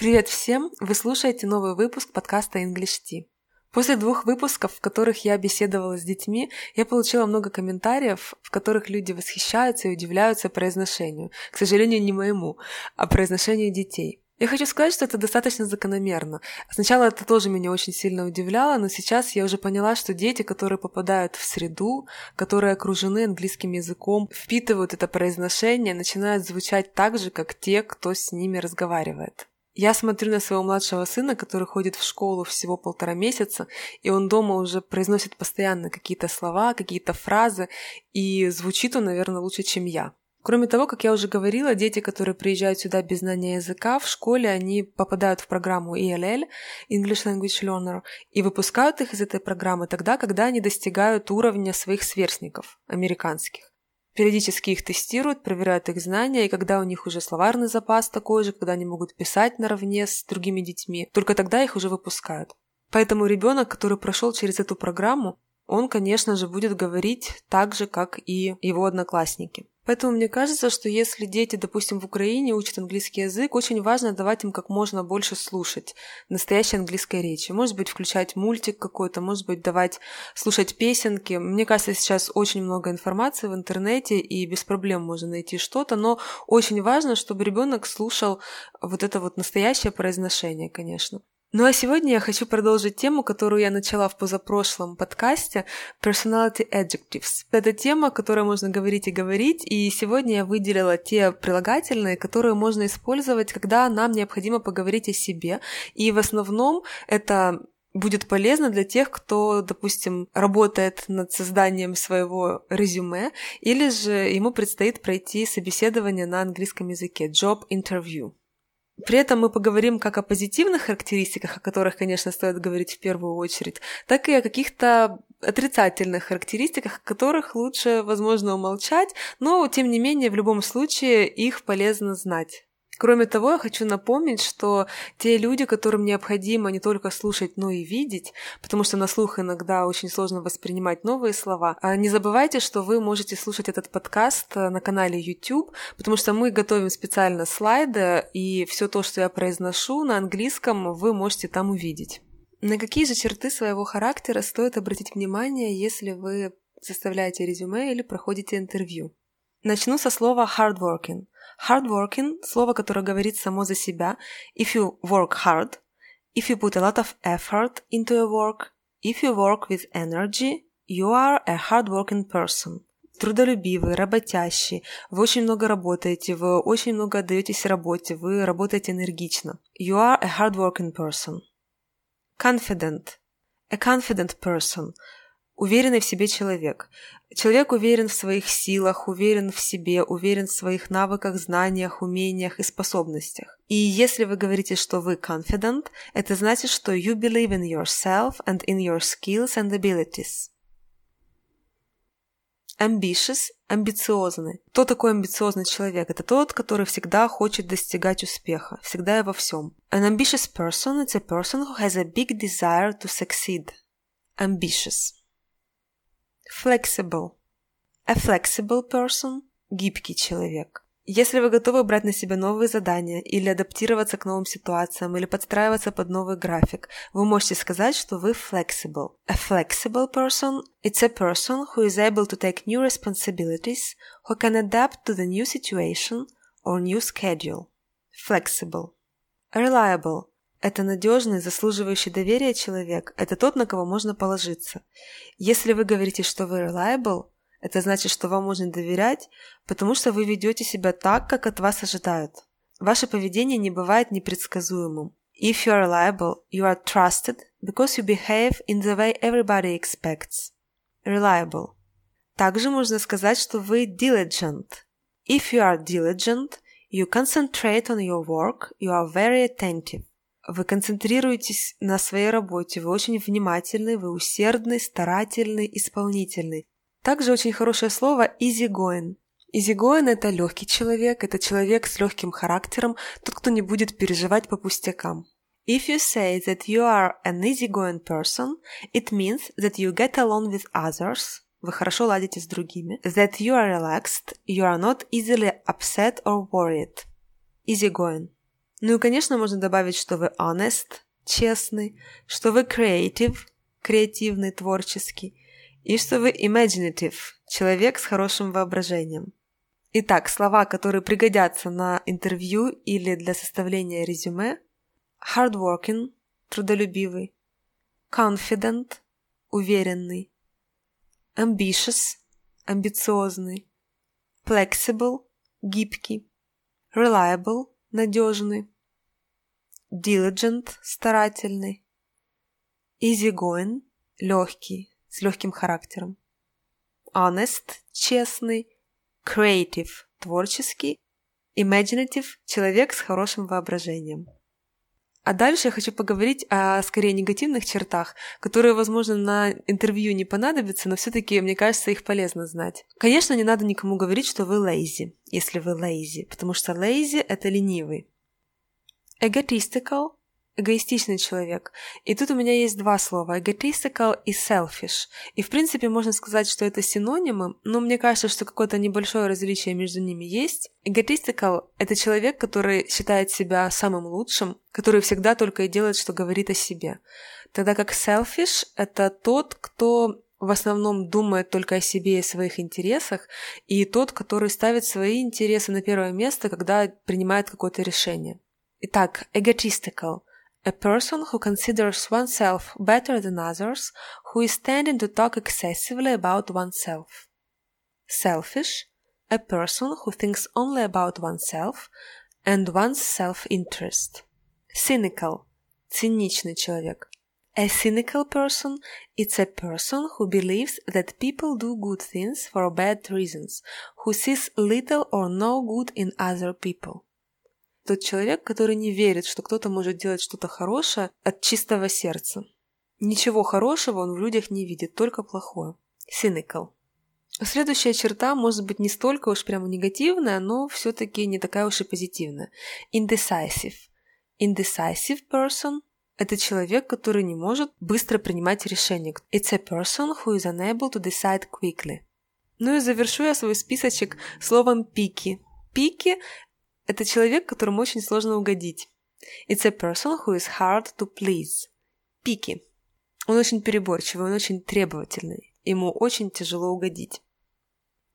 Привет всем! Вы слушаете новый выпуск подкаста English Tea. После двух выпусков, в которых я беседовала с детьми, я получила много комментариев, в которых люди восхищаются и удивляются произношению. К сожалению, не моему, а произношению детей. Я хочу сказать, что это достаточно закономерно. Сначала это тоже меня очень сильно удивляло, но сейчас я уже поняла, что дети, которые попадают в среду, которые окружены английским языком, впитывают это произношение, начинают звучать так же, как те, кто с ними разговаривает. Я смотрю на своего младшего сына, который ходит в школу всего полтора месяца, и он дома уже произносит постоянно какие-то слова, какие-то фразы, и звучит он, наверное, лучше, чем я. Кроме того, как я уже говорила, дети, которые приезжают сюда без знания языка, в школе они попадают в программу ELL, English Language Learner, и выпускают их из этой программы тогда, когда они достигают уровня своих сверстников, американских. Периодически их тестируют, проверяют их знания, и когда у них уже словарный запас такой же, когда они могут писать наравне с другими детьми, только тогда их уже выпускают. Поэтому ребенок, который прошел через эту программу, он, конечно же, будет говорить так же, как и его одноклассники. Поэтому мне кажется, что если дети, допустим, в Украине учат английский язык, очень важно давать им как можно больше слушать настоящей английской речи. Может быть, включать мультик какой-то, может быть, давать слушать песенки. Мне кажется, сейчас очень много информации в интернете, и без проблем можно найти что-то, но очень важно, чтобы ребенок слушал вот это вот настоящее произношение, конечно. Ну а сегодня я хочу продолжить тему, которую я начала в позапрошлом подкасте Personality Adjectives. Это тема, о которой можно говорить и говорить, и сегодня я выделила те прилагательные, которые можно использовать, когда нам необходимо поговорить о себе. И в основном это будет полезно для тех, кто, допустим, работает над созданием своего резюме, или же ему предстоит пройти собеседование на английском языке, job interview. При этом мы поговорим как о позитивных характеристиках, о которых, конечно, стоит говорить в первую очередь, так и о каких-то отрицательных характеристиках, о которых лучше, возможно, умолчать, но, тем не менее, в любом случае их полезно знать. Кроме того, я хочу напомнить, что те люди, которым необходимо не только слушать, но и видеть, потому что на слух иногда очень сложно воспринимать новые слова, а не забывайте, что вы можете слушать этот подкаст э, на канале YouTube, потому что мы готовим специально слайды, и все то, что я произношу на английском, вы можете там увидеть. На какие же черты своего характера стоит обратить внимание, если вы составляете резюме или проходите интервью? Начну со слова hardworking. Hardworking – слово, которое говорит само за себя. If you work hard, if you put a lot of effort into your work, if you work with energy, you are a hardworking person. Трудолюбивый, работящий, вы очень много работаете, вы очень много отдаетесь работе, вы работаете энергично. You are a hardworking person. Confident. A confident person – уверенный в себе человек. Человек уверен в своих силах, уверен в себе, уверен в своих навыках, знаниях, умениях и способностях. И если вы говорите, что вы confident, это значит, что you believe in yourself and in your skills and abilities. Ambitious – амбициозный. Кто такой амбициозный человек? Это тот, который всегда хочет достигать успеха, всегда и во всем. An ambitious person – is a person who has a big desire to succeed. Ambitious – Flexible. A flexible person – гибкий человек. Если вы готовы брать на себя новые задания или адаптироваться к новым ситуациям или подстраиваться под новый график, вы можете сказать, что вы flexible. A flexible person – it's a person who is able to take new responsibilities, who can adapt to the new situation or new schedule. Flexible. Reliable это надежный, заслуживающий доверия человек. Это тот, на кого можно положиться. Если вы говорите, что вы reliable, это значит, что вам можно доверять, потому что вы ведете себя так, как от вас ожидают. Ваше поведение не бывает непредсказуемым. If you are reliable, you are trusted because you behave in the way everybody expects. Reliable. Также можно сказать, что вы diligent. If you are diligent, you concentrate on your work, you are very attentive. Вы концентрируетесь на своей работе, вы очень внимательный, вы усердный, старательный, исполнительный. Также очень хорошее слово easygoing. Easygoing – это легкий человек, это человек с легким характером, тот, кто не будет переживать по пустякам. If you say that you are an easygoing person, it means that you get along with others, вы хорошо ладите с другими, that you are relaxed, you are not easily upset or worried. Easygoing. Ну и, конечно, можно добавить, что вы honest, честный, что вы creative, креативный, творческий, и что вы imaginative, человек с хорошим воображением. Итак, слова, которые пригодятся на интервью или для составления резюме – hardworking – трудолюбивый, confident – уверенный, ambitious – амбициозный, flexible – гибкий, reliable – надежный, diligent – старательный, easygoing – легкий, с легким характером, honest – честный, creative – творческий, imaginative – человек с хорошим воображением. А дальше я хочу поговорить о скорее негативных чертах, которые, возможно, на интервью не понадобятся, но все-таки, мне кажется, их полезно знать. Конечно, не надо никому говорить, что вы lazy, если вы lazy, потому что lazy – это ленивый. Egotistical эгоистичный человек. И тут у меня есть два слова – egotistical и selfish. И, в принципе, можно сказать, что это синонимы, но мне кажется, что какое-то небольшое различие между ними есть. Egotistical – это человек, который считает себя самым лучшим, который всегда только и делает, что говорит о себе. Тогда как selfish – это тот, кто в основном думает только о себе и своих интересах, и тот, который ставит свои интересы на первое место, когда принимает какое-то решение. Итак, egotistical – a person who considers oneself better than others, who is tending to talk excessively about oneself. Selfish, a person who thinks only about oneself and one's self-interest. Cynical, циничный человек. A cynical person is a person who believes that people do good things for bad reasons, who sees little or no good in other people. Тот человек, который не верит, что кто-то может делать что-то хорошее от чистого сердца. Ничего хорошего он в людях не видит, только плохое. Cynical. Следующая черта может быть не столько уж прямо негативная, но все-таки не такая уж и позитивная. Indecisive. Indecisive person – это человек, который не может быстро принимать решения. It's a person who is unable to decide quickly. Ну и завершу я свой списочек словом пики. Пики это человек, которому очень сложно угодить. It's a person who is hard to please. Пики. Он очень переборчивый, он очень требовательный. Ему очень тяжело угодить.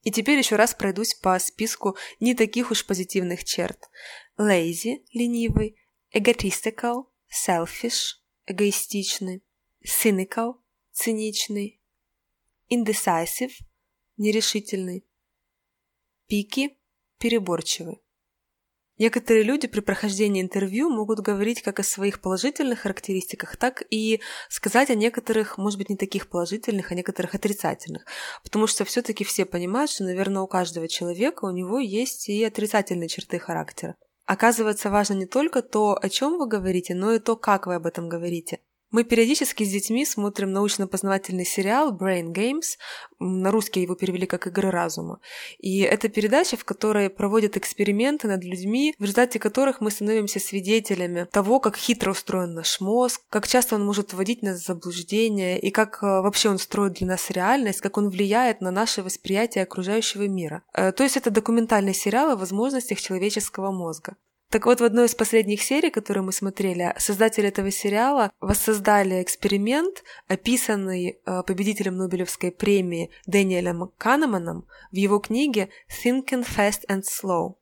И теперь еще раз пройдусь по списку не таких уж позитивных черт. Lazy – ленивый, egotistical – selfish – эгоистичный, cynical – циничный, indecisive – нерешительный, picky – переборчивый. Некоторые люди при прохождении интервью могут говорить как о своих положительных характеристиках, так и сказать о некоторых, может быть, не таких положительных, а некоторых отрицательных. Потому что все-таки все понимают, что, наверное, у каждого человека у него есть и отрицательные черты характера. Оказывается, важно не только то, о чем вы говорите, но и то, как вы об этом говорите. Мы периодически с детьми смотрим научно-познавательный сериал Brain Games, на русский его перевели как «Игры разума». И это передача, в которой проводят эксперименты над людьми, в результате которых мы становимся свидетелями того, как хитро устроен наш мозг, как часто он может вводить нас в заблуждение, и как э, вообще он строит для нас реальность, как он влияет на наше восприятие окружающего мира. Э, то есть это документальный сериал о возможностях человеческого мозга. Так вот, в одной из последних серий, которую мы смотрели, создатели этого сериала воссоздали эксперимент, описанный э, победителем Нобелевской премии Дэниелем Канеманом в его книге «Thinking Fast and Slow».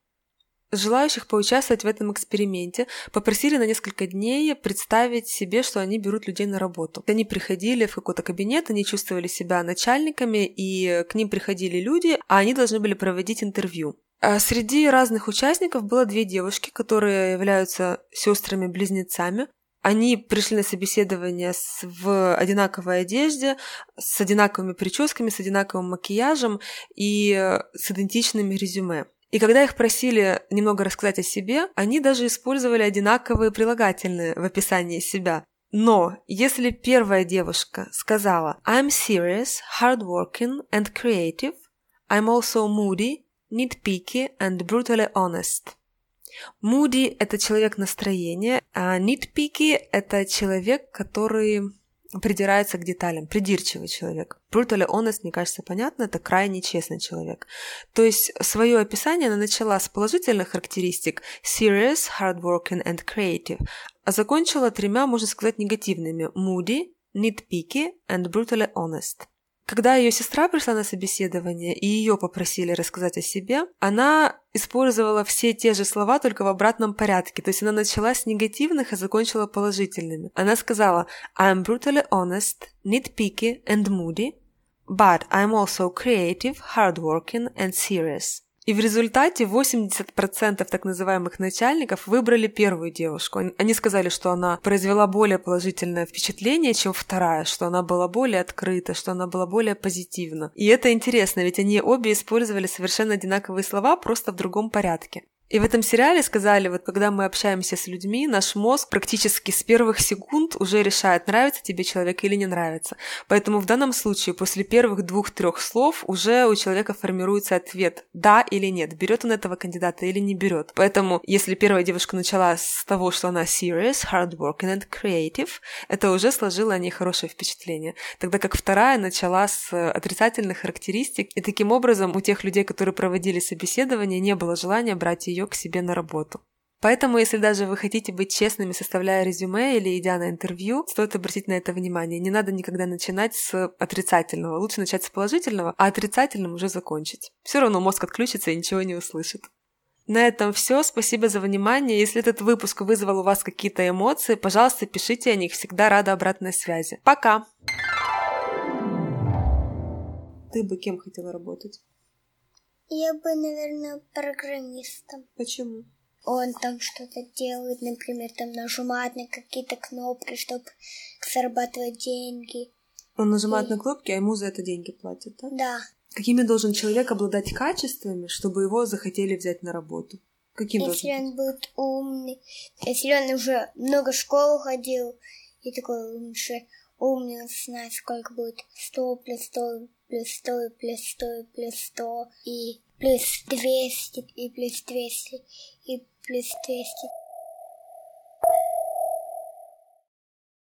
Желающих поучаствовать в этом эксперименте попросили на несколько дней представить себе, что они берут людей на работу. Они приходили в какой-то кабинет, они чувствовали себя начальниками, и к ним приходили люди, а они должны были проводить интервью. А среди разных участников было две девушки, которые являются сестрами-близнецами. Они пришли на собеседование в одинаковой одежде, с одинаковыми прическами, с одинаковым макияжем и с идентичными резюме. И когда их просили немного рассказать о себе, они даже использовали одинаковые прилагательные в описании себя. Но если первая девушка сказала «I'm serious, hardworking and creative, I'm also moody, nitpicky and brutally honest. Moody – это человек настроения, а nitpicky – это человек, который придирается к деталям, придирчивый человек. Brutally honest, мне кажется, понятно, это крайне честный человек. То есть свое описание она начала с положительных характеристик serious, hardworking and creative, а закончила тремя, можно сказать, негативными moody, nitpicky and brutally honest. Когда ее сестра пришла на собеседование и ее попросили рассказать о себе, она использовала все те же слова, только в обратном порядке. То есть она начала с негативных и закончила положительными. Она сказала «I'm brutally honest, nitpicky and moody, but I'm also creative, hardworking and serious». И в результате 80% так называемых начальников выбрали первую девушку. Они сказали, что она произвела более положительное впечатление, чем вторая, что она была более открыта, что она была более позитивна. И это интересно, ведь они обе использовали совершенно одинаковые слова, просто в другом порядке. И в этом сериале сказали, вот когда мы общаемся с людьми, наш мозг практически с первых секунд уже решает, нравится тебе человек или не нравится. Поэтому в данном случае после первых двух-трех слов уже у человека формируется ответ «да» или «нет», берет он этого кандидата или не берет. Поэтому если первая девушка начала с того, что она serious, hardworking and creative, это уже сложило о ней хорошее впечатление. Тогда как вторая начала с отрицательных характеристик, и таким образом у тех людей, которые проводили собеседование, не было желания брать ее ее к себе на работу. Поэтому, если даже вы хотите быть честными, составляя резюме или идя на интервью, стоит обратить на это внимание. Не надо никогда начинать с отрицательного. Лучше начать с положительного, а отрицательным уже закончить. Все равно мозг отключится и ничего не услышит. На этом все. Спасибо за внимание. Если этот выпуск вызвал у вас какие-то эмоции, пожалуйста, пишите о них. Всегда рада обратной связи. Пока! Ты бы кем хотела работать? Я бы, наверное, программистом. Почему? Он там что-то делает, например, там нажимает на какие-то кнопки, чтобы зарабатывать деньги. Он нажимает И... на кнопки, а ему за это деньги платят, да? Да. Какими должен человек обладать качествами, чтобы его захотели взять на работу? Каким если должен он будет умный, если он уже много в школу ходил и такой лучше умный, он знает, сколько будет 100 плюс 100 плюс 100 плюс 100 плюс 100 и плюс 200 и плюс 200 и плюс 200.